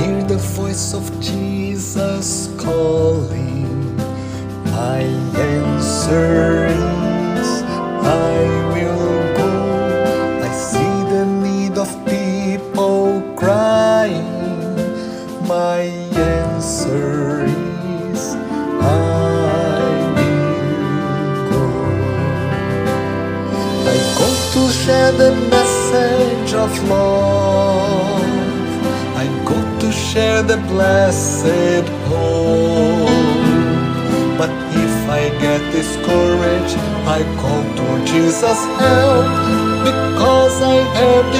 hear the voice of Jesus calling. My answer is I will go. I see the need of people crying. My answer is I will go. I go to share the message of love. Share the blessed hope. But if I get discouraged, I call to Jesus help because I have